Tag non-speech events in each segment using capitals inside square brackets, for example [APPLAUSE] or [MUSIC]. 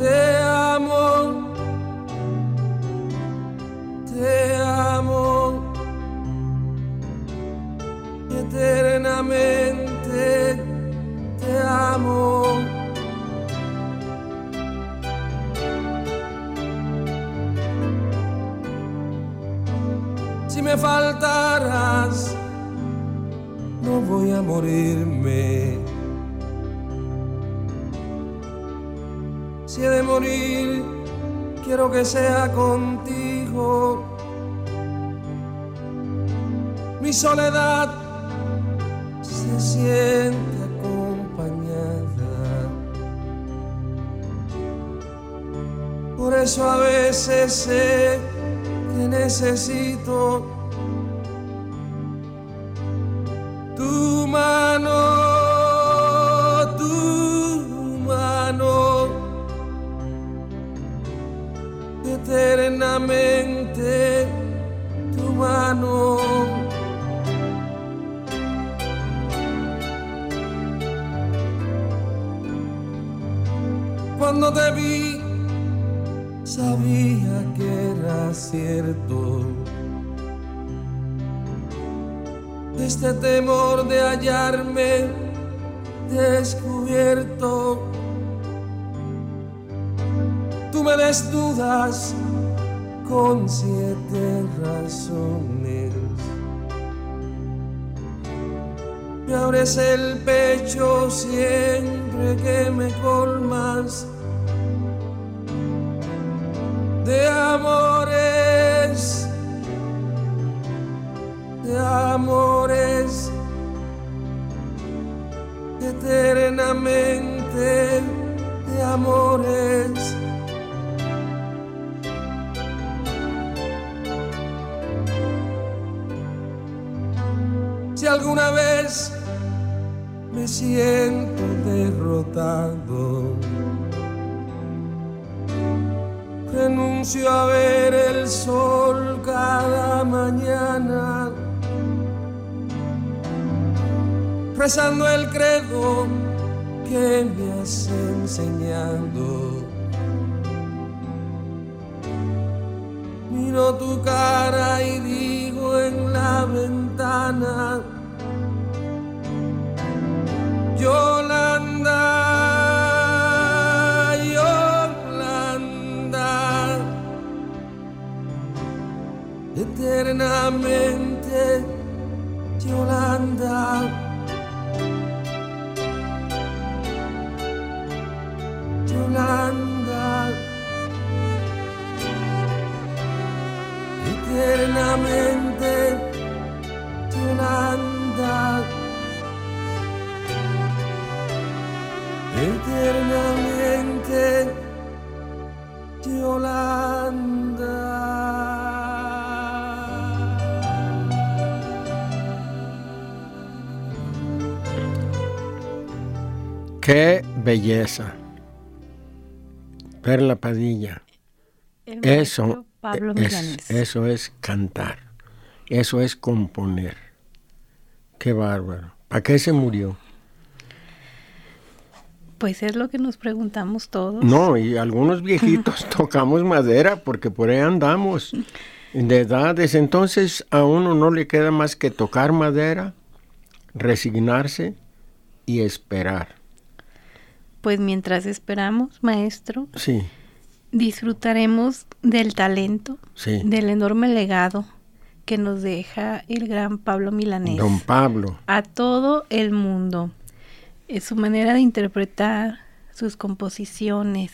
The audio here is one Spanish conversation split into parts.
Te amo, te amo, eternamente te amo. Si me faltaras, no voy a morirme. Si de morir, quiero que sea contigo. Mi soledad se siente acompañada. Por eso a veces sé que necesito tu mano. Cuando te vi, sabía que era cierto. Este temor de hallarme descubierto. Tú me desnudas con siete razones. Me abres el pecho siempre que me colmas de amores, de amores, rezando el credo que me has enseñado. Miro tu cara y digo en la ventana, Yolanda, eternamente, belleza. Perla Padilla. Eso, es, eso es cantar. Eso es componer. Qué bárbaro. ¿Para qué se murió? Pues es lo que nos preguntamos todos. No, y algunos viejitos [LAUGHS] tocamos madera porque por ahí andamos. De edades, entonces a uno no le queda más que tocar madera, resignarse y esperar. Pues mientras esperamos, maestro, sí. disfrutaremos del talento, del enorme legado que nos deja el gran Pablo Milanés. Don Pablo. A todo el mundo. Es su manera de interpretar, sus composiciones,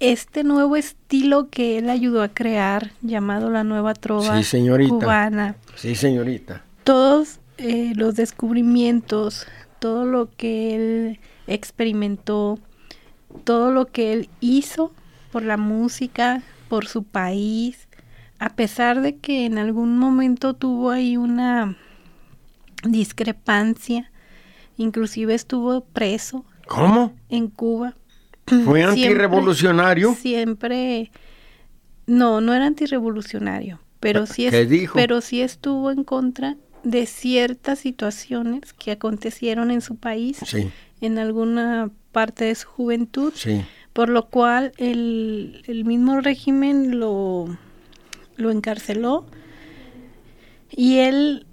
este nuevo estilo que él ayudó a crear, llamado la nueva trova cubana. Sí, señorita. Todos eh, los descubrimientos, todo lo que él experimentó, todo lo que él hizo por la música, por su país, a pesar de que en algún momento tuvo ahí una discrepancia, inclusive estuvo preso. ¿Cómo? En Cuba. ¿Fue [CLEARS THROAT] antirrevolucionario? Siempre, no, no era antirrevolucionario, pero sí, pero sí estuvo en contra de ciertas situaciones que acontecieron en su país, en alguna parte de su juventud, por lo cual el, el mismo régimen lo, lo encarceló y él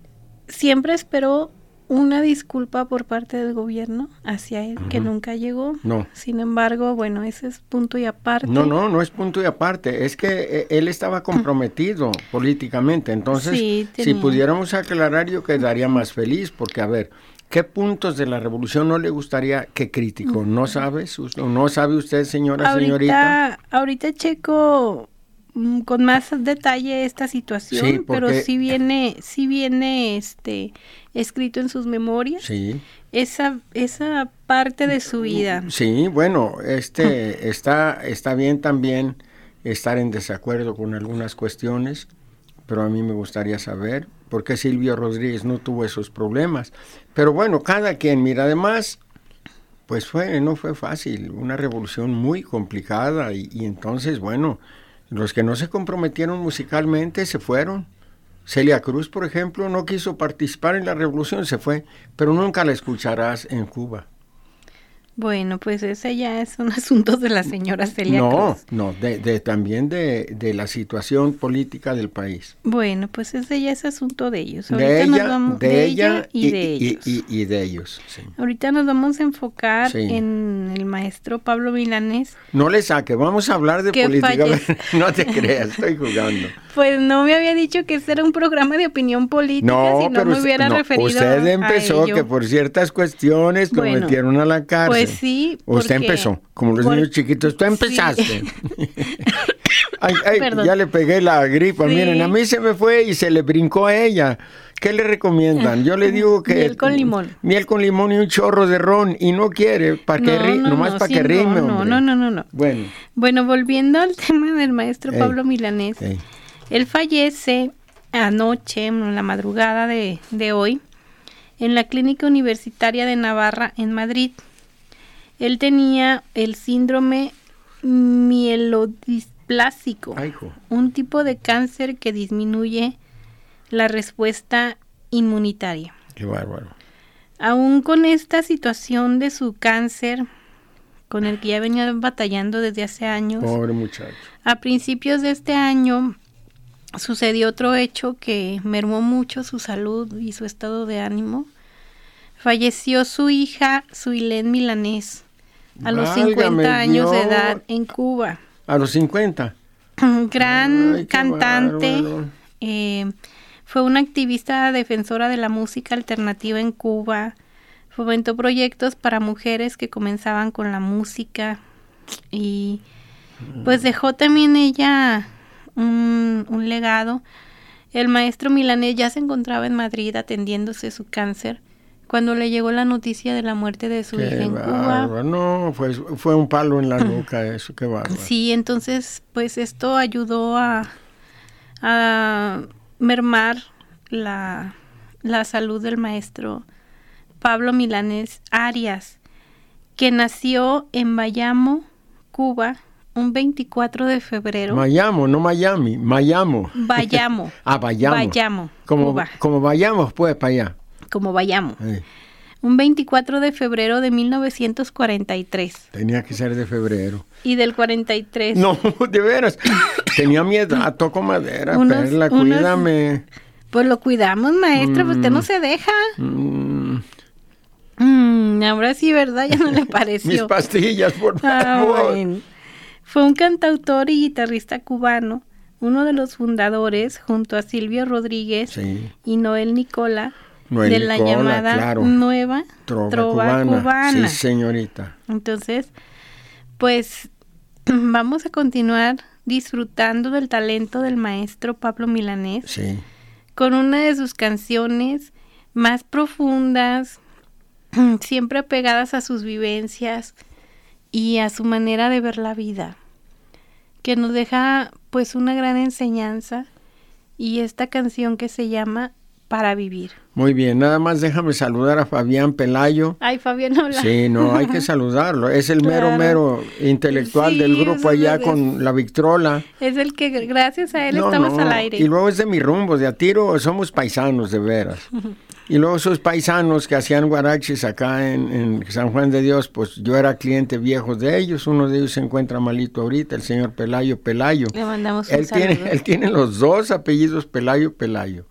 siempre esperó una disculpa por parte del gobierno hacia él, que nunca llegó. No. Sin embargo, bueno, ese es punto y aparte. No, no, no es punto y aparte. Es que eh, él estaba [CLEARS THROAT] comprometido políticamente. Entonces, si pudiéramos aclarar, yo quedaría más feliz, porque, a ver, ¿qué puntos de la revolución no le gustaría que crítico? ¿No sabes? ¿No sabe usted, señora, señorita? Ahorita checo mm, con más detalle esta situación, pero sí viene, sí viene este escrito en sus memorias. Sí. Esa, esa parte de su vida. Sí, bueno, este está, está bien también estar en desacuerdo con algunas cuestiones, pero a mí me gustaría saber por qué Silvio Rodríguez no tuvo esos problemas. Pero bueno, cada quien, mira, además, pues fue, no fue fácil, una revolución muy complicada y, y entonces, bueno, los que no se comprometieron musicalmente se fueron. Celia Cruz, por ejemplo, no quiso participar en la revolución, se fue, pero nunca la escucharás en Cuba. Bueno, pues ese ya es un [LAUGHS] asunto de la señora Celia no, No, de, de, también de, de, la situación política del país. Bueno, pues ese ya es asunto de ellos. de ella, de, ella, y, de ellos. Y, de ellos, Ahorita nos vamos a enfocar en el maestro Pablo Milanés. No le saque, vamos a hablar de política. [LAUGHS] no te creas, estoy jugando. [LAUGHS] Pues no me había dicho que este era un programa de opinión política, no, si no me hubiera referido Usted empezó que por ciertas cuestiones lo metieron a la cárcel. Pues sí. Usted empezó, como los niños chiquitos. Tú empezaste. [LAUGHS] ay, ay, ya le pegué la gripa. Miren, a mí se me fue y se le brincó a ella. ¿Qué le recomiendan? Yo le digo que... Miel con limón. Miel con limón y un chorro de ron. Y no quiere, para que no, nomás para que rime. No, no, no, no, no. Bueno. Bueno, volviendo al [LAUGHS] tema del maestro Pablo Milanés. Él fallece anoche, en la madrugada de, de hoy, en la Clínica Universitaria de Navarra, en Madrid. Él tenía el síndrome mielodisplásico, un tipo de cáncer que disminuye la respuesta inmunitaria. Qué bárbaro. Aún con esta situación de su cáncer, con el que ya venía batallando desde hace años. Pobre muchacho. A principios de este año sucedió otro hecho que mermó mucho su salud y su estado de ánimo. Falleció su hija, Suilén Milanés, a los 50 años de edad en Cuba. A los 50. [CLEARS THROAT] Gran cantante. Eh, fue una activista defensora de la música alternativa en Cuba. Fomentó proyectos para mujeres que comenzaban con la música. Y pues dejó también ella un, un legado. El maestro milanés ya se encontraba en Madrid atendiéndose su cáncer cuando le llegó la noticia de la muerte de su hija en Cuba. No, fue, fue un palo en la nuca eso, qué bárbaro. Sí, entonces pues esto ayudó a, a mermar la, la salud del maestro Pablo Milanés Arias, que nació en Bayamo, Cuba, un 24 de febrero. Bayamo, no Miami, Bayamo. Bayamo. [LAUGHS] ah, Bayamo. Bayamo. Como, como vayamos, pues, para allá. Como vayamos. Un 24 de febrero de 1943. Tenía que ser de febrero. Y del 43. No, de veras. Tenía miedo. Toco madera, Perla, cuídame. Pues lo cuidamos, maestra, pues usted no mm. se deja. Mm. Mm, ahora sí, ¿verdad? Ya no le [LAUGHS] pareció. Mis pastillas, por ah, favor. Fue un cantautor y guitarrista cubano, uno de los fundadores, junto a Silvio Rodríguez y Noel Nicola, de la llamada Nueva Trova, cubana. Sí, señorita. Entonces, pues [CLEARS THROAT] vamos a continuar disfrutando del talento del maestro Pablo Milanés. Sí con una de sus canciones más profundas, [CLEARS THROAT] siempre apegadas a sus vivencias y a su manera de ver la vida, que nos deja pues una gran enseñanza y esta canción que se llama Para Vivir. Muy bien, nada más déjame saludar a Fabián Pelayo. Ay, Fabián, hola. Sí, no, hay que [LAUGHS] saludarlo. Es el mero, mero intelectual del grupo allá con la Victrola. Es el que gracias a él estamos al aire. Y luego es de mi rumbo, de a tiro somos paisanos de veras. [LAUGHS] Y luego esos paisanos que hacían guaraches acá en, en, San Juan de Dios, pues yo era cliente viejo de ellos. Uno de ellos se encuentra malito ahorita, el señor Pelayo Pelayo. Le mandamos un él Tiene, él tiene los dos apellidos Pelayo Pelayo.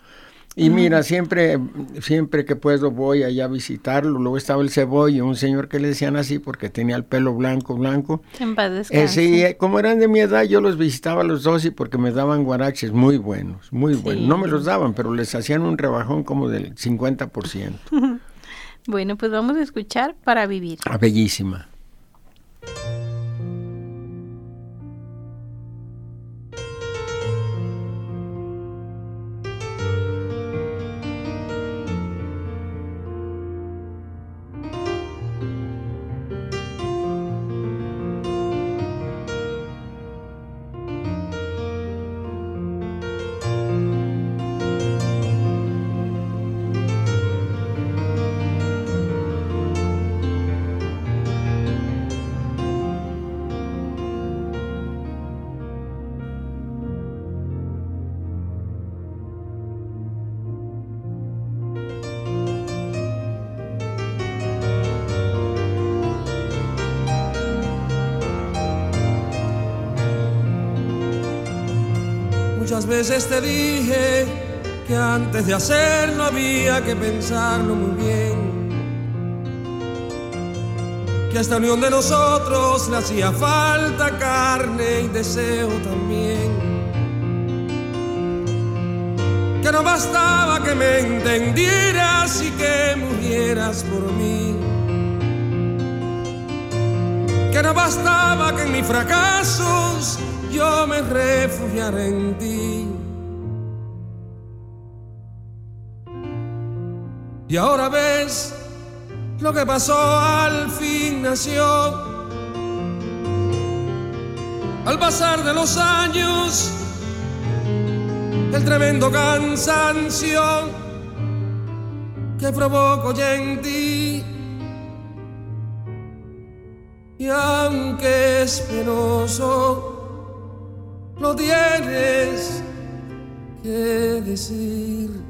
Y mira, siempre, siempre que puedo voy allá a visitarlo. Luego estaba el cebollo, un señor que le decían así porque tenía el pelo blanco, blanco. En eh, sí, eh, como eran de mi edad, yo los visitaba los dos y porque me daban guaraches muy buenos, muy buenos. No me los daban, pero les hacían un rebajón como del 50%. [LAUGHS] bueno, pues vamos a escuchar para vivir. Ah, bellísima. Te dije que antes de hacerlo había que pensarlo muy bien. Que a esta unión de nosotros le hacía falta carne y deseo también. Que no bastaba que me entendieras y que murieras por mí. Que no bastaba que en mis fracasos yo me refugiaré en ti. Y ahora ves lo que pasó al fin nació. Al pasar de los años, el tremendo cansancio que provoco ya en ti. Y aunque es penoso, lo tienes que decir.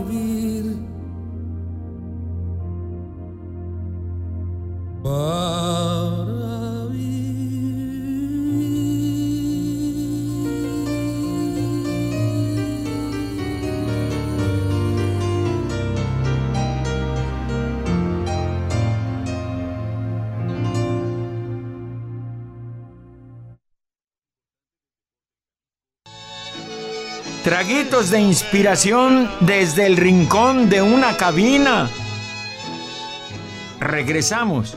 Traguitos de inspiración desde el rincón de una cabina. Regresamos.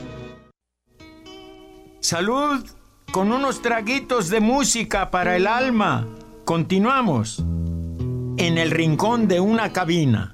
Salud con unos traguitos de música para el alma. Continuamos en el rincón de una cabina.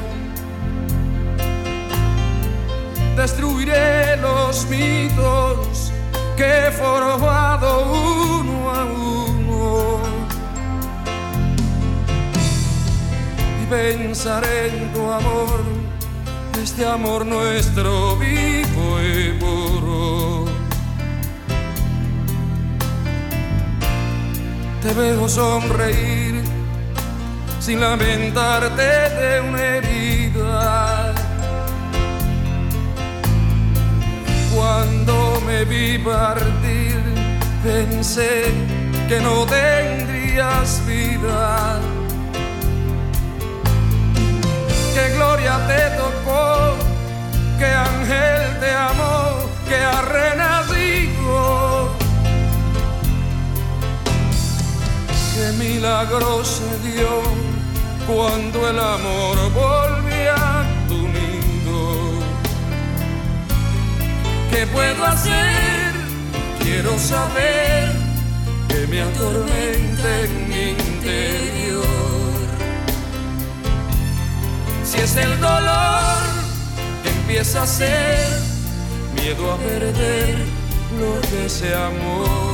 destruiré los mitos que he formado uno a uno. Y pensaré en tu amor, este amor nuestro vivo y puro. Te veo sonreír sin lamentarte de una herida Cuando me vi partir, pensé que no tendrías vida. Que gloria te tocó, que ángel te amó, que ha renacido. Que milagro se dio cuando el amor volvía ¿Qué puedo hacer? Quiero saber que me atormenta en mi interior. Si es el dolor que empieza a ser miedo a perder lo que se amó.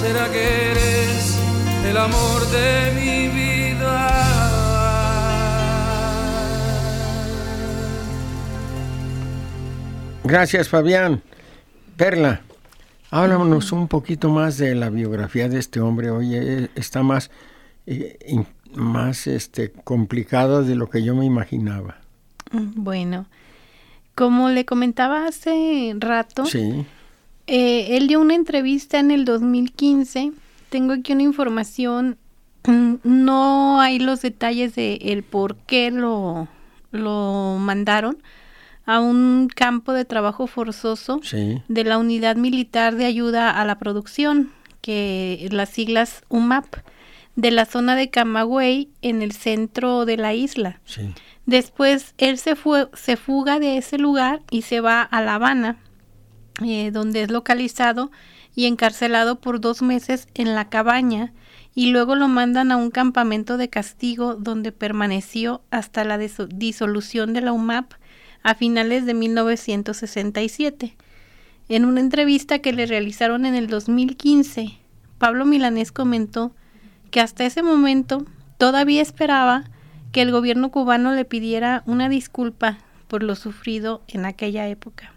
¿Será que eres el amor de mi vida? Gracias, Fabián. Perla, háblanos un poquito más de la biografía de este hombre. Oye, está más, eh, más este, complicado de lo que yo me imaginaba. Mm, bueno, como le comentaba hace rato, sí. Eh, él dio una entrevista en el 2015. Tengo aquí una información. [CLEARS THROAT] No hay los detalles de el por qué lo, lo mandaron a un campo de trabajo forzoso de la Unidad Militar de Ayuda a la Producción, que las siglas UMAP, de la zona de Camagüey en el centro de la isla. Después él se, fue, se fuga de ese lugar y se va a La Habana eh, donde es localizado y encarcelado por dos meses en la cabaña y luego lo mandan a un campamento de castigo donde permaneció hasta la disolución de la UMAP a finales de 1967. En una entrevista que le realizaron en el 2015, Pablo Milanés comentó que hasta ese momento todavía esperaba que el gobierno cubano le pidiera una disculpa por lo sufrido en aquella época.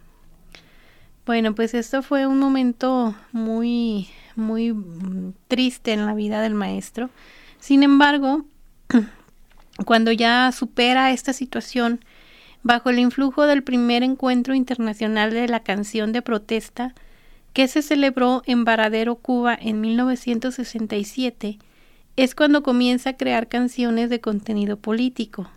Bueno, pues esto fue un momento muy, muy mm, triste en la vida del maestro. Sin embargo, [CLEARS THROAT] cuando ya supera esta situación, bajo el influjo del primer encuentro internacional de la canción de protesta, que se celebró en Varadero, Cuba, en 1967, es cuando comienza a crear canciones de contenido político.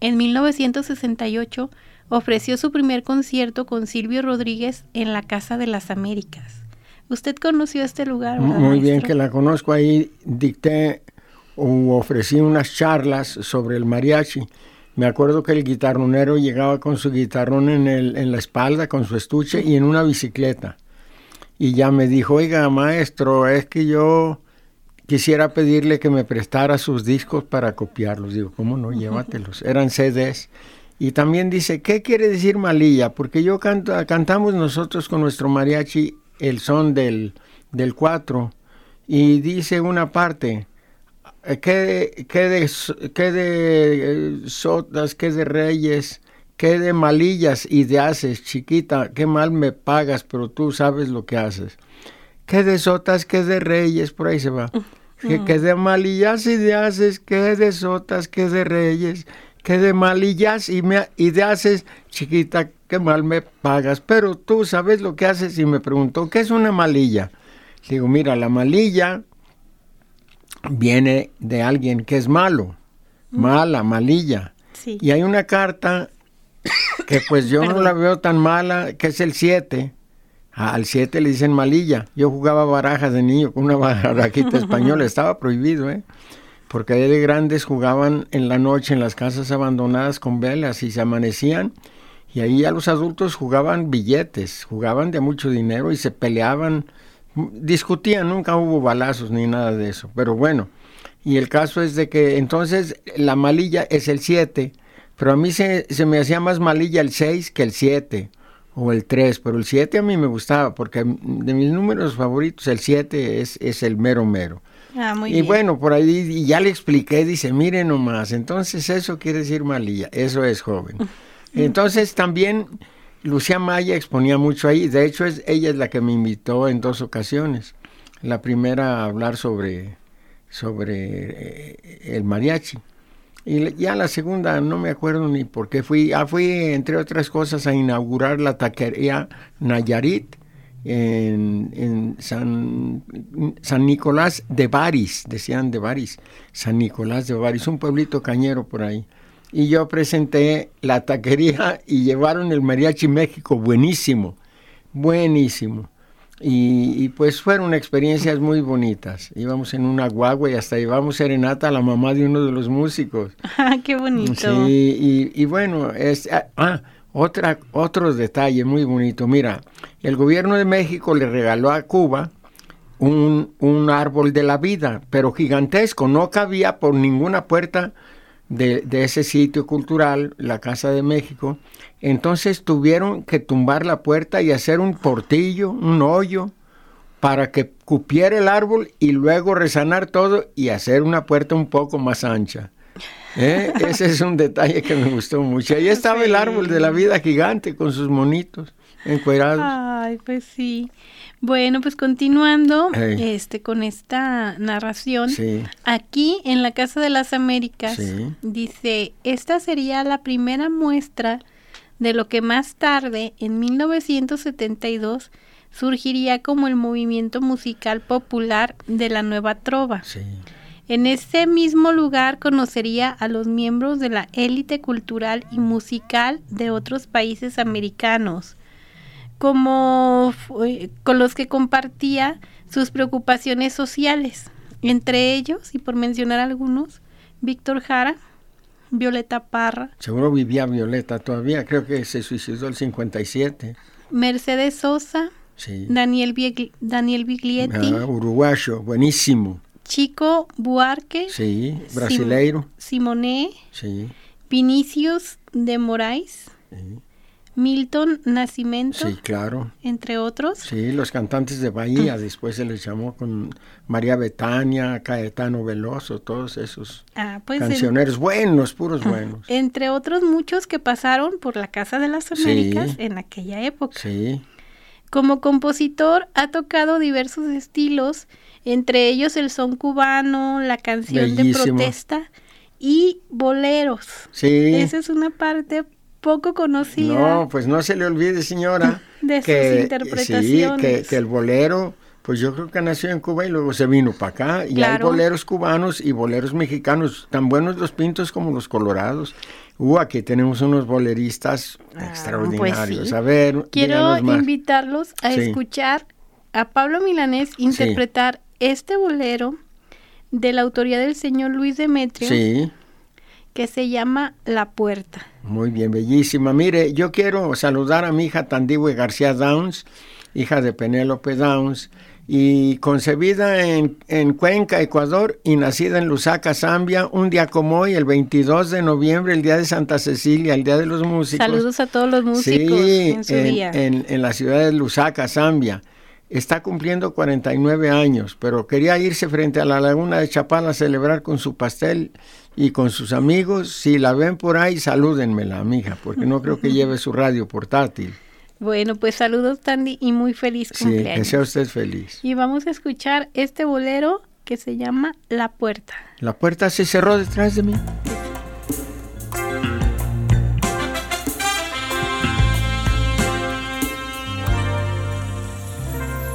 En 1968 ofreció su primer concierto con Silvio Rodríguez en la Casa de las Américas. ¿Usted conoció este lugar? Muy bien que la conozco. Ahí dicté o ofrecí unas charlas sobre el mariachi. Me acuerdo que el guitarronero llegaba con su guitarrón en, el, en la espalda, con su estuche y en una bicicleta. Y ya me dijo, oiga, maestro, es que yo quisiera pedirle que me prestara sus discos para copiarlos. Digo, ¿cómo no? [LAUGHS] Llévatelos. Eran CDs. Y también dice, ¿qué quiere decir malilla? Porque yo canto, cantamos nosotros con nuestro mariachi el son del, del cuatro y dice una parte, eh, ¿qué de, qué de, qué de eh, sotas, qué de reyes, qué de malillas y de haces, chiquita, qué mal me pagas, pero tú sabes lo que haces. ¿Qué de sotas, qué de reyes? Por ahí se va. ¿Qué, qué de malillas y de haces, qué de sotas, qué de reyes, que de malillas y, me, y de haces, chiquita, qué mal me pagas, pero tú sabes lo que haces y me preguntó, ¿qué es una malilla? digo, mira, la malilla viene de alguien que es malo, mm. mala, malilla. Y hay una carta [COUGHS] que pues yo no la veo tan mala, que es el 7. Al 7 le dicen malilla. Yo jugaba barajas de niño con una [LAUGHS] barajita española, estaba prohibido, ¿eh? Porque ahí de grandes jugaban en la noche en las casas abandonadas con velas y se amanecían y ahí a los adultos jugaban billetes, jugaban de mucho dinero y se peleaban, discutían, nunca hubo balazos ni nada de eso, pero bueno, y el caso es de que entonces la malilla es el 7, pero a mí se, me hacía más malilla el 6 que el 7 o el 3, pero el 7 a mí me gustaba porque de mis números favoritos el 7 es, es el mero mero. Ah, y bueno, por ahí ya le expliqué, dice, mire nomás, entonces eso quiere decir malilla, eso es joven. [LAUGHS] Entonces también Lucía Maya exponía mucho ahí, de hecho es, ella es la que me invitó en dos ocasiones. La primera a hablar sobre, sobre eh, el mariachi. Y ya la segunda, no me acuerdo ni por qué fui. Ah, fui, entre otras cosas, a inaugurar la taquería Nayarit en, San, San, Nicolás de Baris, decían de Baris, San Nicolás de Baris, un pueblito cañero por ahí. Y yo presenté la taquería y llevaron el mariachi México, buenísimo, buenísimo. Y, pues fueron experiencias muy bonitas. Íbamos en una guagua y hasta llevamos serenata a la mamá de uno de los músicos. [LAUGHS] Ah, qué bonito! Sí, y, bueno, es, ah, ah otra, otro detalle muy bonito. Mira, el gobierno de México le regaló a Cuba un, un, árbol de la vida, pero gigantesco, no cabía por ninguna puerta de, de, ese sitio cultural, la Casa de México. Entonces tuvieron que tumbar la puerta y hacer un portillo, un hoyo, para que cupiera el árbol y luego resanar todo y hacer una puerta un poco más ancha. [LAUGHS] ¿Eh? Ese es un detalle que me gustó mucho. Ahí estaba el árbol de la vida gigante con sus monitos encuerados. Ay, pues sí. Bueno, pues continuando este con esta narración, aquí en la Casa de las Américas dice, esta sería la primera muestra de lo que más tarde, en 1972, surgiría como el movimiento musical popular de la Nueva Trova. En ese mismo lugar conocería a los miembros de la élite cultural y musical de otros países americanos, como con los que compartía sus preocupaciones sociales, entre ellos, y por mencionar algunos, Víctor Jara, Violeta Parra. Seguro vivía Violeta todavía, creo que se suicidó el 57. Mercedes Sosa, Daniel, Daniel Biglietti. Ah, uruguayo, buenísimo. Chico Buarque. Sí, brasileiro. Simone. Vinicius de Moraes. Milton Nacimiento. Sí, claro. Entre otros. Sí, los cantantes de Bahía, después se les llamó con María Betania, Caetano Veloso, todos esos ah, pues cancioneros buenos, puros buenos. Entre otros muchos que pasaron por la Casa de las Américas en aquella época. Sí. Como compositor ha tocado diversos estilos, entre ellos el son cubano, la canción de protesta y boleros. Sí. Esa es una parte poco conocida. No, pues no se le olvide, señora. [LAUGHS] de sus interpretaciones. Sí, que, el bolero, pues yo creo que nació en Cuba y luego se vino para acá. Y hay boleros cubanos y boleros mexicanos, tan buenos los pintos como los colorados. Uh, aquí tenemos unos boleristas ah, pues extraordinarios. A ver, quiero invitarlos a escuchar a Pablo Milanés interpretar este bolero de la autoría del señor Luis Demetrio. Sí. Que se llama La Puerta. Muy bien, bellísima. Mire, yo quiero saludar a mi hija Tandihue García Downs, hija de Penélope Downs, y concebida en, en, Cuenca, Ecuador, y nacida en Lusaka, Zambia, un día como hoy, el 22 de noviembre, el día de Santa Cecilia, el día de los músicos. Saludos a todos los músicos en su día. En, en, la ciudad de Lusaka, Zambia. Está cumpliendo 49 años, pero quería irse frente a la laguna de Chapala a celebrar con su pastel y con sus amigos. Si la ven por ahí, salúdenmela, mija, porque no creo que [LAUGHS] lleve su radio portátil. Bueno, pues saludos Tandy y muy feliz cumpleaños. Sí, que sea usted feliz. Y vamos a escuchar este bolero que se llama La Puerta. La puerta se cerró detrás de mí.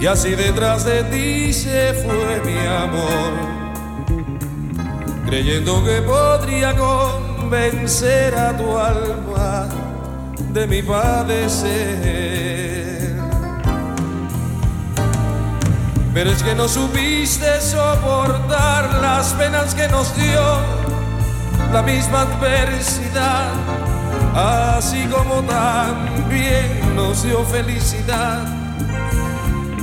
Y así detrás de ti se fue mi amor. Creyendo que podría convencer a tu alma de mi padecer. Pero es que no supiste soportar las penas que nos dio la misma adversidad, así como también nos dio felicidad,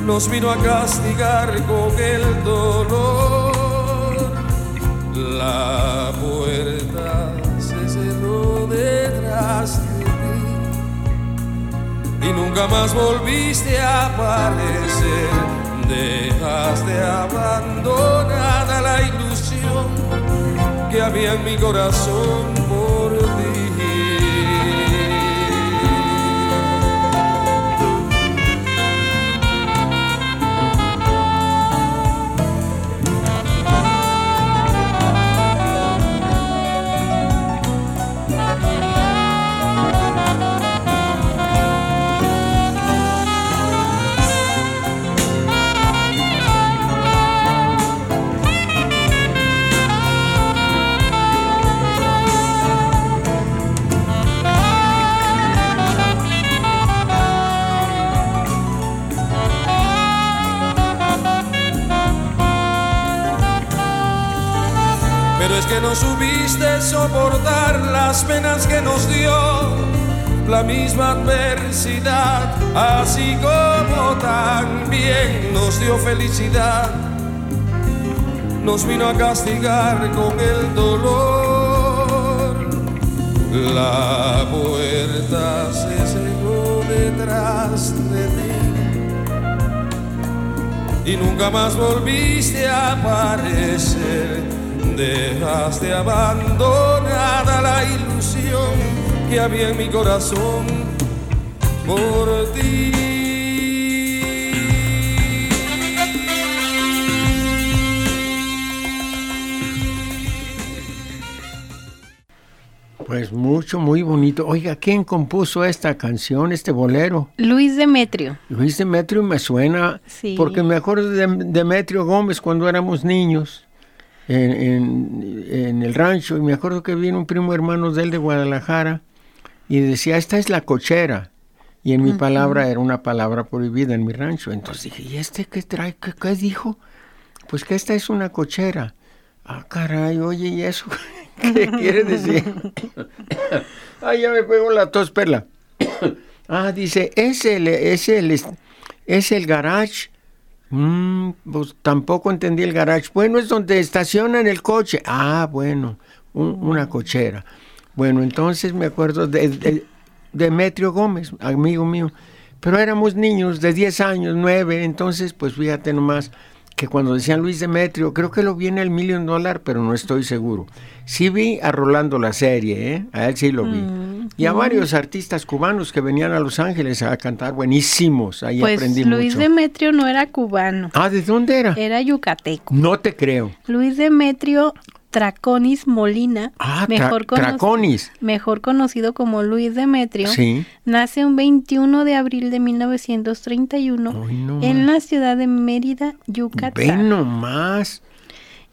nos vino a castigar con el dolor. La puerta se cerró detrás de ti y nunca más volviste a aparecer dejaste abandonada la ilusión que había en mi corazón pero es que no supiste soportar las penas que nos dio la misma adversidad, así como también nos dio felicidad, nos vino a castigar con el dolor. La puerta se cerró detrás de ti. Y nunca más volviste a aparecer dejaste abandonada la ilusión que había en mi corazón por ti. Pues mucho, muy bonito. Oiga, ¿quién compuso esta canción, este bolero? Luis Demetrio. Luis Demetrio me suena, porque me acuerdo de Demetrio Gómez cuando éramos niños en, el rancho y me acuerdo que vino un primo hermano de él de Guadalajara y decía, esta es la cochera. Y en mi palabra era una palabra prohibida en mi rancho. Entonces dije, ¿y este qué trae? ¿Qué, dijo? Pues que esta es una cochera. Ah, caray, oye, ¿y eso [LAUGHS] qué quiere decir? [LAUGHS] ah, ya me pego la tos, perla. [COUGHS] ah, dice, es el, es el, es el garage Mm, pues tampoco entendí el garage. Bueno, es donde estacionan el coche. Ah, bueno, una cochera. Bueno, entonces me acuerdo de, Demetrio Gómez, amigo mío. Pero éramos niños de 10 años, 9, entonces pues fíjate nomás que cuando decían Luis Demetrio, creo que lo vi en el Million Dollar, pero no estoy seguro. Sí vi a Rolando la serie, ¿eh? a él sí lo vi. Mm, y a mm. varios artistas cubanos que venían a Los Ángeles a cantar buenísimos, ahí pues aprendí Luis Demetrio no era cubano. Ah, ¿de dónde era? Era yucateco. No te creo. Luis Demetrio Traconis Molina, ah, mejor, mejor conocido como Luis Demetrio, nace un 21 de abril de 1931 en la ciudad de Mérida, Yucatán. Ven nomás.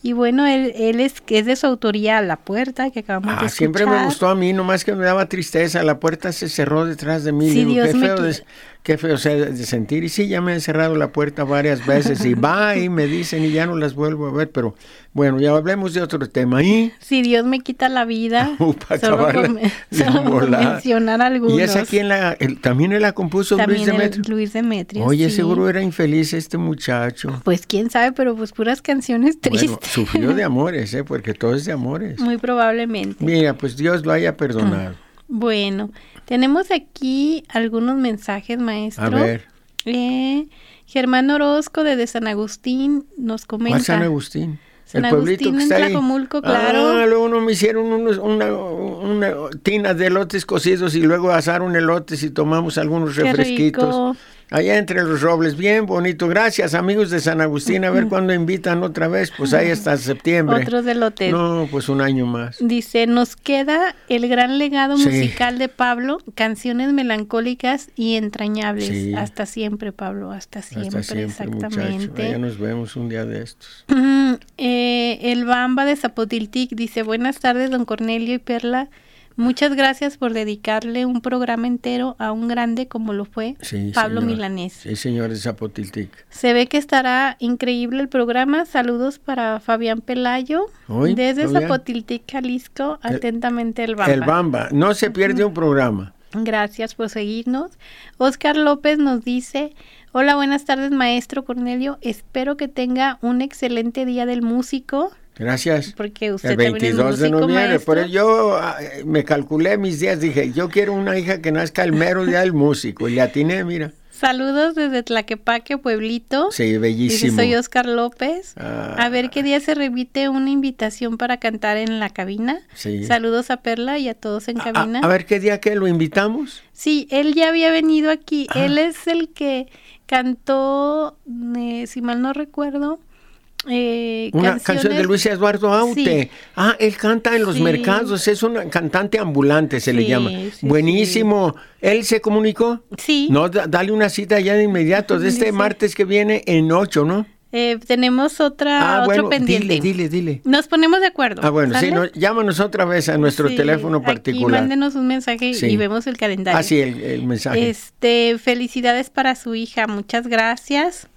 Y bueno, él, él es, es de su autoría La Puerta, que acabamos de escuchar. Ah, siempre me gustó a mí, nomás que me daba tristeza. La puerta se cerró detrás de mí. Sí, Dios qué, feo de, qué feo sea de sentir. Y sí, ya me han cerrado la puerta varias veces y [LAUGHS] va y me dicen y ya no las vuelvo a ver. Pero bueno, ya hablemos de otro tema. ¿Y? Si Dios me quita la vida, [LAUGHS] solo, por, [LAUGHS] mencionar algunos. ¿Y esa quién la, también él la compuso Luis Demetrio? Luis Demetrio, Oye, seguro era infeliz este muchacho. Pues quién sabe, pero pues puras canciones tristes. Sufrió de amores, ¿eh? porque todo es de amores. Muy probablemente. Mira, pues Dios lo haya perdonado. Bueno, tenemos aquí algunos mensajes, maestro. A ver. Eh, Germán Orozco de, San Agustín nos comenta. ¿Cuál San Agustín? San el pueblito Agustín que está ahí. claro. Ah, luego me hicieron unos, una, una, tina de elotes cocidos y luego asaron elotes y tomamos algunos refresquitos. Allá entre los robles, bien bonito. Gracias, amigos de San Agustín. A ver cuándo invitan otra vez. Pues ahí hasta septiembre. Otros elotes. No, pues un año más. Dice, nos queda el gran legado musical de Pablo, canciones melancólicas y entrañables. Hasta siempre, Pablo, hasta siempre, hasta siempre exactamente. Ya nos vemos un día de estos. [CLEARS THROAT] Eh, el Bamba de Zapotiltic dice, buenas tardes, don Cornelio y Perla. Muchas gracias por dedicarle un programa entero a un grande como lo fue Pablo Milanés. Sí, señor de Zapotiltic. Se ve que estará increíble el programa. Saludos para Fabián Pelayo. desde Zapotiltic, Jalisco. Atentamente el Bamba. El Bamba. No se pierde un programa. Gracias por seguirnos. Oscar López nos dice, hola, buenas tardes maestro Cornelio, espero que tenga un excelente día del músico. Gracias. Porque usted el 22 de noviembre. Por yo ah, me calculé mis días, dije, yo quiero una hija que nazca el mero día del músico. Y le atiné, mira. Saludos desde Tlaquepaque, Pueblito. Sí, bellísimo. soy Oscar López. a ver qué día se repite una invitación para cantar en la cabina. Sí. Saludos a Perla y a todos en cabina. A, ver qué día que lo invitamos. Sí, él ya había venido aquí. Ah. Él es el que cantó, eh, si mal no recuerdo, eh, una canción de Luis Eduardo Aute. Ah, él canta en los mercados, es un cantante ambulante, se le llama. Buenísimo. ¿Él se comunicó? Sí. No, dale una cita ya de inmediato, de este martes que viene en 8, ¿no? Eh, tenemos otra, ah, otro pendiente. Dile, dile, dile. Nos ponemos de acuerdo. Ah, bueno, sí, llámanos otra vez a nuestro teléfono particular. Aquí mándenos un mensaje y vemos el calendario. Ah, sí, el, el mensaje. Este, felicidades para su hija, muchas gracias.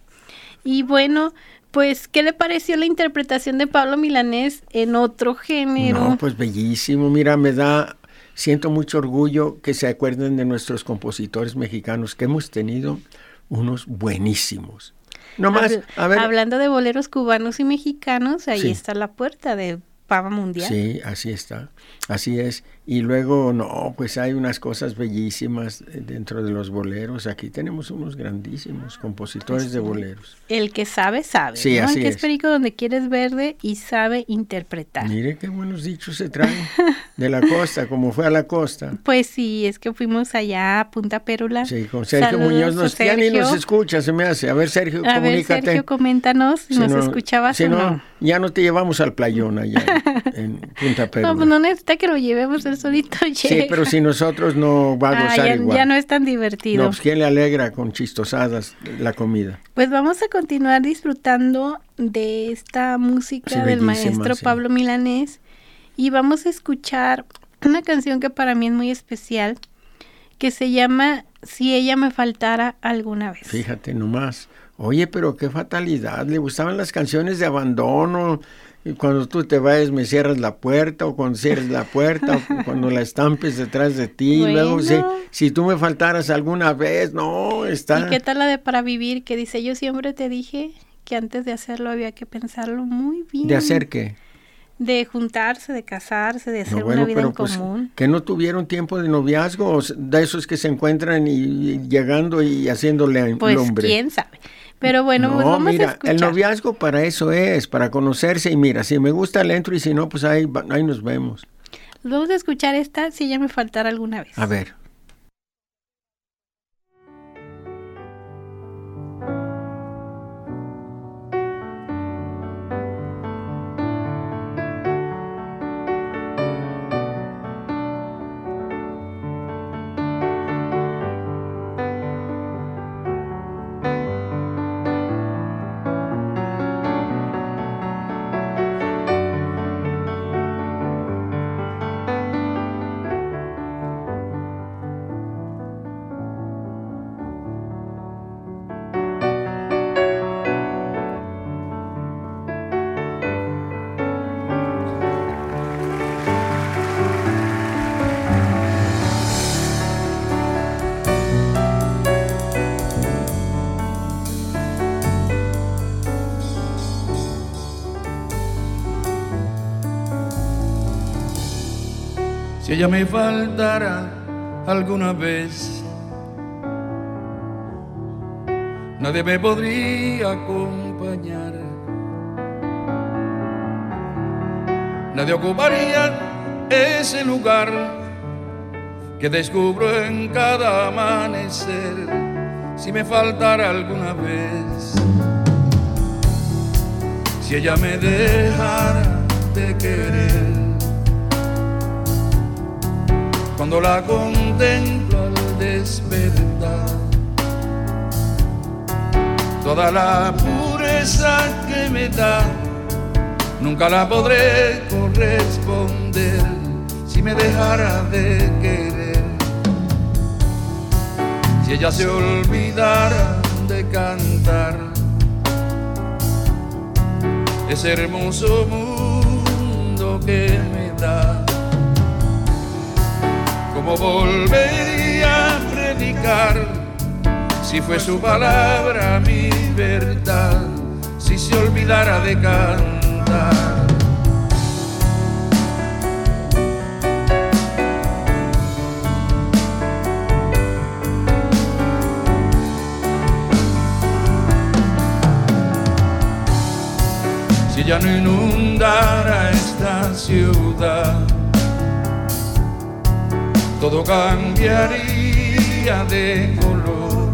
Y bueno, pues, ¿qué le pareció la interpretación de Pablo Milanés en otro género? No, pues bellísimo. Mira, me da, siento mucho orgullo que se acuerden de nuestros compositores mexicanos que hemos tenido unos buenísimos. No más, a ver. Hablando de boleros cubanos y mexicanos, ahí está la puerta de Pava Mundial. Sí, así está, así es. Y luego, no, pues hay unas cosas bellísimas dentro de los boleros. Aquí tenemos unos grandísimos compositores de boleros. El que sabe, sabe. Sí, así El que es. perico donde quieres verde y sabe interpretar. Mire qué buenos dichos se traen de la costa, como fue a la costa. [LAUGHS] Pues sí, es que fuimos allá a Punta Pérula. Sí, con Sergio Muñoz. Nos, Ya ni nos escucha, se me hace. A ver, Sergio, a comunícate. Ver, Sergio, coméntanos si nos escuchabas o no, Ya no te llevamos al playón allá en, [LAUGHS] Punta Pérula. No, pues no necesita que lo llevemos solito. Sí, pero si nosotros no va a ah, gozar igual. Ya no es tan divertido. No, pues ¿quién le alegra con chistosadas la comida? Pues vamos a continuar disfrutando de esta música del maestro Pablo Milanés y vamos a escuchar una canción que para mí es muy especial que se llama Si ella me faltara alguna vez. Fíjate nomás. Oye, pero qué fatalidad. Le gustaban las canciones de abandono, y cuando tú te vayas me cierras la puerta o cuando cierres la puerta o [LAUGHS] cuando la estampes detrás de ti. Luego, si, si tú me faltaras alguna vez, no, está... ¿Y qué tal la de para vivir? Que dice, yo siempre te dije que antes de hacerlo había que pensarlo muy bien. ¿De hacer qué? De juntarse, de casarse, de hacer una vida en pues, común. Que no tuvieron tiempo de noviazgo, de esos que se encuentran y, llegando y haciéndole pues, hombre. quién sabe. Pero bueno, pues vamos mira, a escuchar. el noviazgo para eso es, para conocerse y mira, si me gusta le entro y si no, pues ahí, ahí nos vemos. Vamos a escuchar esta si ya me faltara alguna vez. A ver. Ella me faltara alguna vez, nadie me podría acompañar. Nadie ocuparía ese lugar que descubro en cada amanecer si me faltara alguna vez. Si ella me dejara de querer cuando la contemplo al despertar. Toda la pureza que me da, nunca la podré corresponder si me dejara de querer. Si ella se olvidara de cantar ese hermoso mundo que me da ¿Cómo volvería a predicar si fue su palabra mi verdad? Si se olvidara de cantar. Si ya no inundara esta ciudad todo cambiaría de color.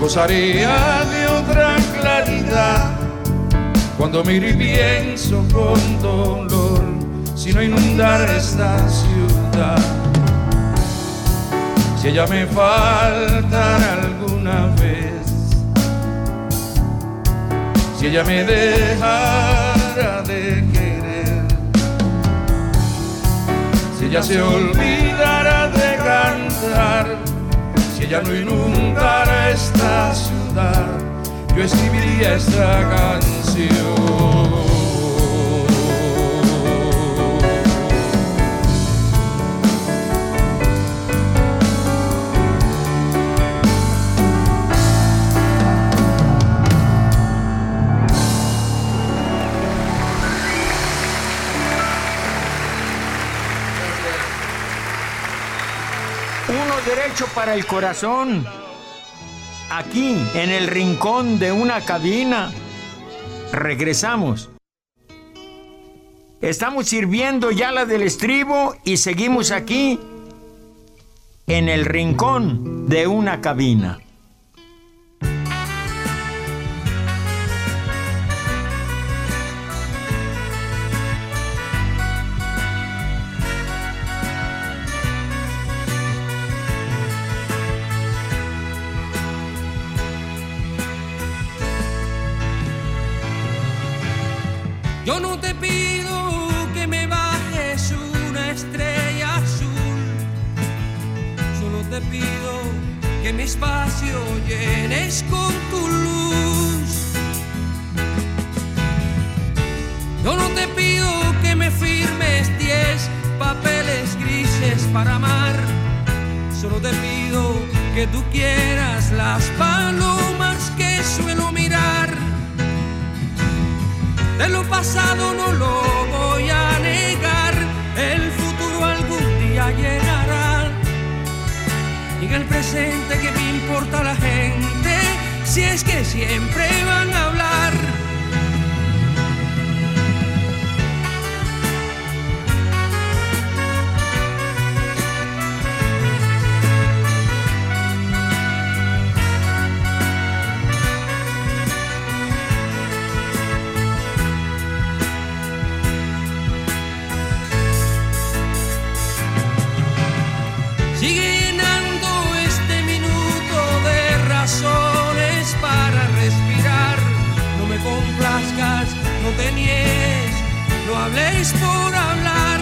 Gozaría de otra claridad cuando miro y pienso con dolor si no inundara esta ciudad. Si ella me faltara alguna vez, si ella me dejara de ella se olvidara de cantar, si ella no inundara esta ciudad yo escribiría esta canción. Derecho para el corazón. Aquí, en el rincón de una cabina. Regresamos. Estamos sirviendo ya la del estribo y seguimos aquí en el rincón de una cabina. Espacio llenes con tu luz. Yo no te pido que me firmes diez papeles grises para amar. Solo te pido que tú quieras las palomas que suelo mirar. De lo pasado no lo voy a negar, el futuro algún día llegará en el presente que me importa la gente, si es que siempre van a hablar habléis por hablar.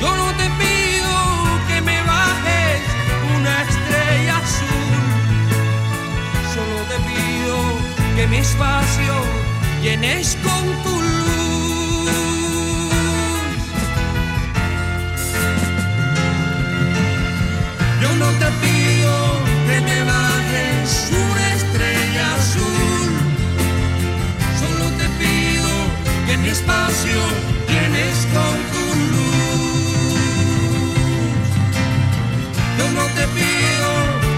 Yo no te pido que me bajes una estrella azul, solo te pido que mi espacio llenes con tu espacio tienes con tu luz. Yo no te pido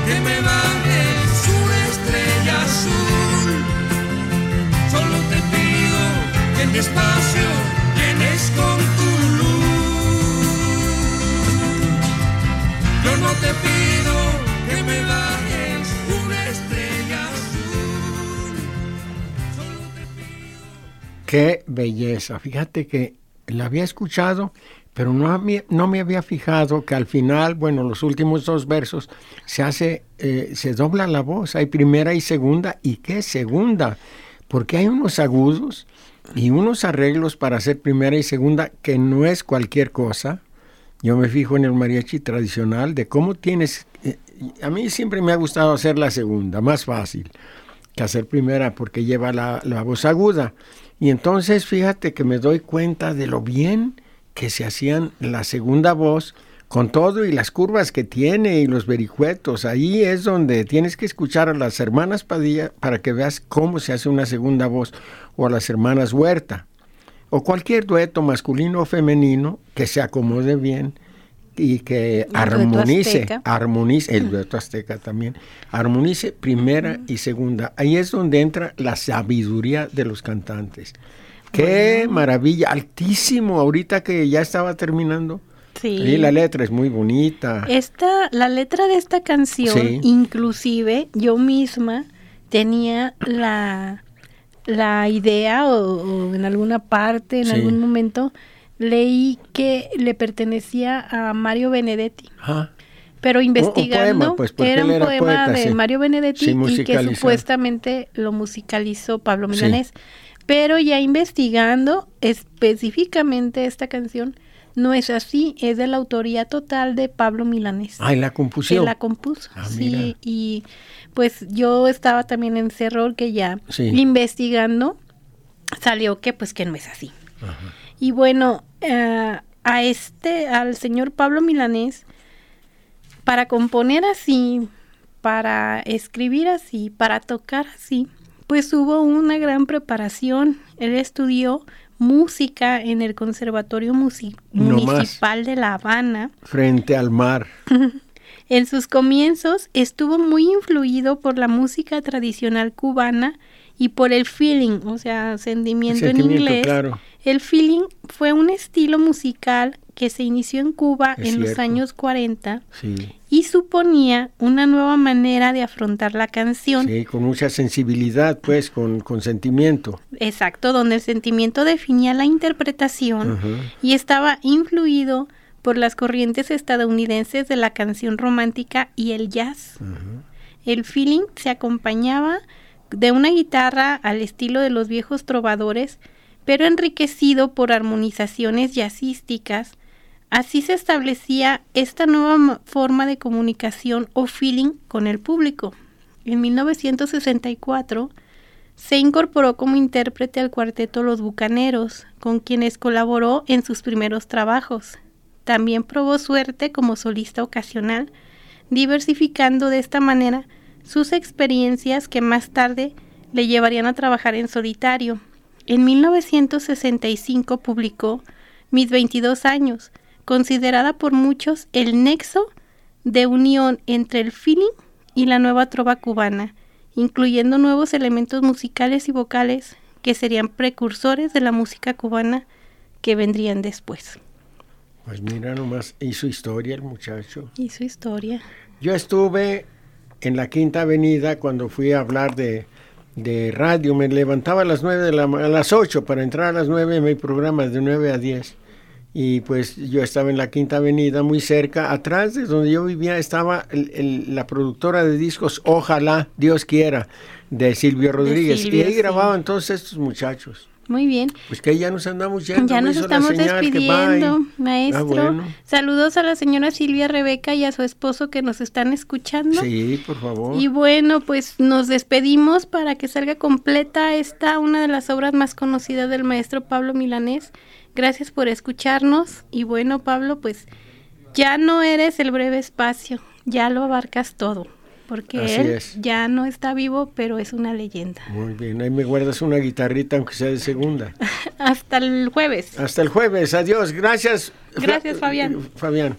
que me bajes una estrella azul, solo te pido que mi espacio tienes con tu luz. Yo no te pido Qué belleza. Fíjate que la había escuchado, pero no, no me había fijado que al final, bueno, los últimos dos versos, se hace, eh, se dobla la voz. Hay primera y segunda. ¿Y qué segunda? Porque hay unos agudos y unos arreglos para hacer primera y segunda que no es cualquier cosa. Yo me fijo en el mariachi tradicional de cómo tienes... Eh, a mí siempre me ha gustado hacer la segunda, más fácil que hacer primera porque lleva la, la voz aguda. Y entonces fíjate que me doy cuenta de lo bien que se hacían la segunda voz con todo y las curvas que tiene y los vericuetos. Ahí es donde tienes que escuchar a las hermanas Padilla para que veas cómo se hace una segunda voz o a las hermanas Huerta o cualquier dueto masculino o femenino que se acomode bien y que armonice, armonice, el dueto [CLEARS THROAT] azteca también, armonice primera y segunda. Ahí es donde entra la sabiduría de los cantantes. Qué maravilla, altísimo, ahorita que ya estaba terminando. Sí. Y la letra es muy bonita. Esta, la letra de esta canción, inclusive yo misma tenía la, la idea o, en alguna parte, en algún momento, leí que le pertenecía a Mario Benedetti. Pero investigando, pues, era un poema de Mario Benedetti y que supuestamente lo musicalizó Pablo Milanés. Pero ya investigando específicamente esta canción, no es así, es de la autoría total de Pablo Milanés. Ah, la compuso. la compuso, ah, sí, y pues yo estaba también en ese error que ya investigando salió que pues que no es así. Y bueno, eh, a este, al señor Pablo Milanés, para componer así, para escribir así, para tocar así, pues hubo una gran preparación. Él estudió música en el Conservatorio Municipal de La Habana. Frente al mar. [LAUGHS] en sus comienzos estuvo muy influido por la música tradicional cubana y por el feeling, o sea, sentimiento, en inglés. El feeling fue un estilo musical que se inició en Cuba en los años 40 y suponía una nueva manera de afrontar la canción. Sí, con mucha sensibilidad, pues, con, con sentimiento. Exacto, donde el sentimiento definía la interpretación y estaba influido por las corrientes estadounidenses de la canción romántica y el jazz. El feeling se acompañaba de una guitarra al estilo de los viejos trovadores, pero enriquecido por armonizaciones jazzísticas Así se establecía esta nueva forma de comunicación o feeling con el público. En 1964 se incorporó como intérprete al cuarteto Los Bucaneros, con quienes colaboró en sus primeros trabajos. También probó suerte como solista ocasional, diversificando de esta manera sus experiencias que más tarde le llevarían a trabajar en solitario. En 1965 publicó Mis 22 años, considerada por muchos el nexo de unión entre el feeling y la nueva trova cubana, incluyendo nuevos elementos musicales y vocales que serían precursores de la música cubana que vendrían después. Pues mira nomás, hizo historia el muchacho. Hizo historia. Yo estuve en la Quinta Avenida cuando fui a hablar de, de radio, me levantaba a las nueve de la a las 8 para entrar a las nueve en mi programa de 9 a 10 y pues yo estaba en la Quinta Avenida, muy cerca, atrás de donde yo vivía estaba la productora de discos Ojalá, Dios quiera, de Silvio Rodríguez. y ahí grababan todos estos muchachos. Muy bien. Pues que ya nos andamos yendo. Ya nos estamos despidiendo, maestro. Ah, Saludos a la señora Silvia Rebeca y a su esposo que nos están escuchando. Sí, por favor. Y bueno, pues nos despedimos para que salga completa esta, una de las obras más conocidas del maestro Pablo Milanés. Gracias por escucharnos y bueno, Pablo, pues ya no eres el breve espacio, ya lo abarcas todo, porque él ya no está vivo, pero es una leyenda. Muy bien, ahí me guardas una guitarrita aunque sea de segunda. [LAUGHS] Hasta el jueves. Hasta el jueves, adiós, gracias. Gracias, Fabián. Fabián.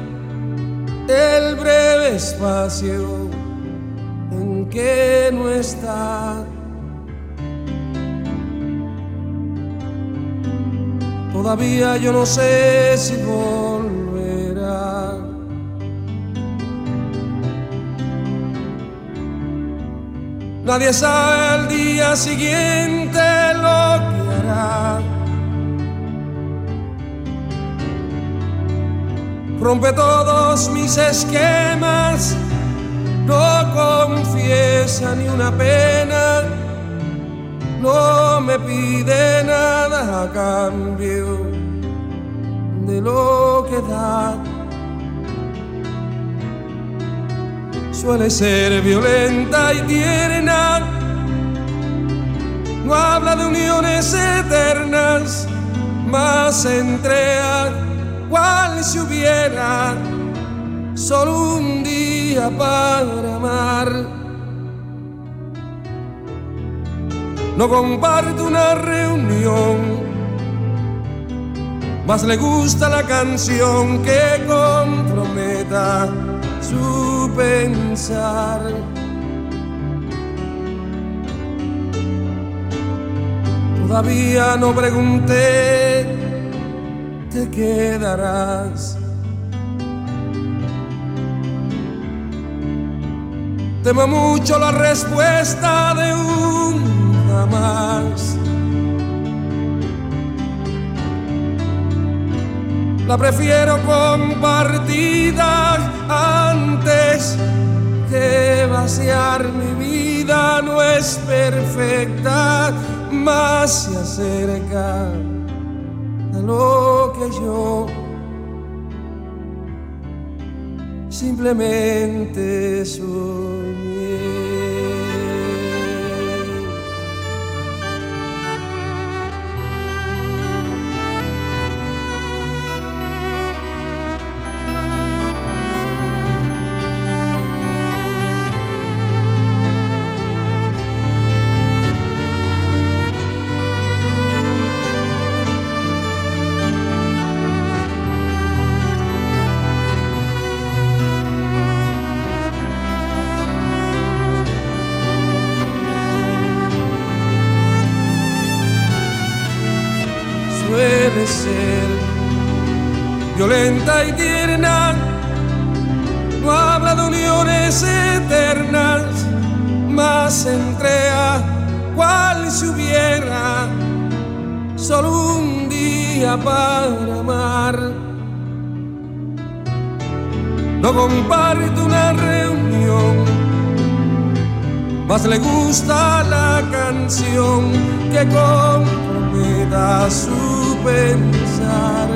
el breve espacio en que no está. Todavía yo no sé si volverá. Nadie sabe el día siguiente lo que hará. Rompe todos mis esquemas, no confiesa ni una pena, no me pide nada a cambio de lo que da. suele ser violenta y tierna. No habla de uniones eternas, más entrega si hubiera solo un día para amar. No comparte una reunión, más le gusta la canción que comprometa su pensar. Todavía no pregunté, te quedarás. Temo mucho la respuesta de un jamás. la prefiero compartida antes que vaciar mi vida. No es perfecta, más se acerca a lo que yo simplemente soy. violenta y tierna, no habla de uniones eternas, más entrega cual si hubiera solo un día para amar. No comparte una reunión, más le gusta la canción que comprometa su pensar.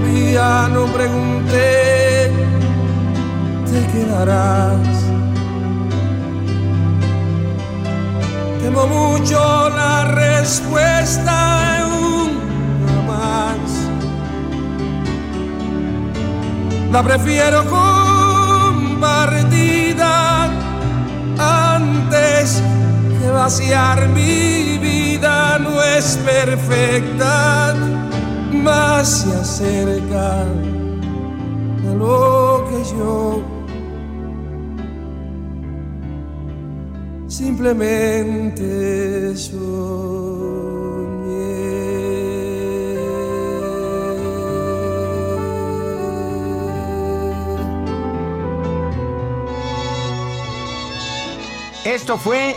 todavía no pregunté, te quedarás. Temo mucho la respuesta una más. La prefiero compartida vaciar mi vida no es perfecta más se acerca a lo que yo simplemente soñé. Esto fue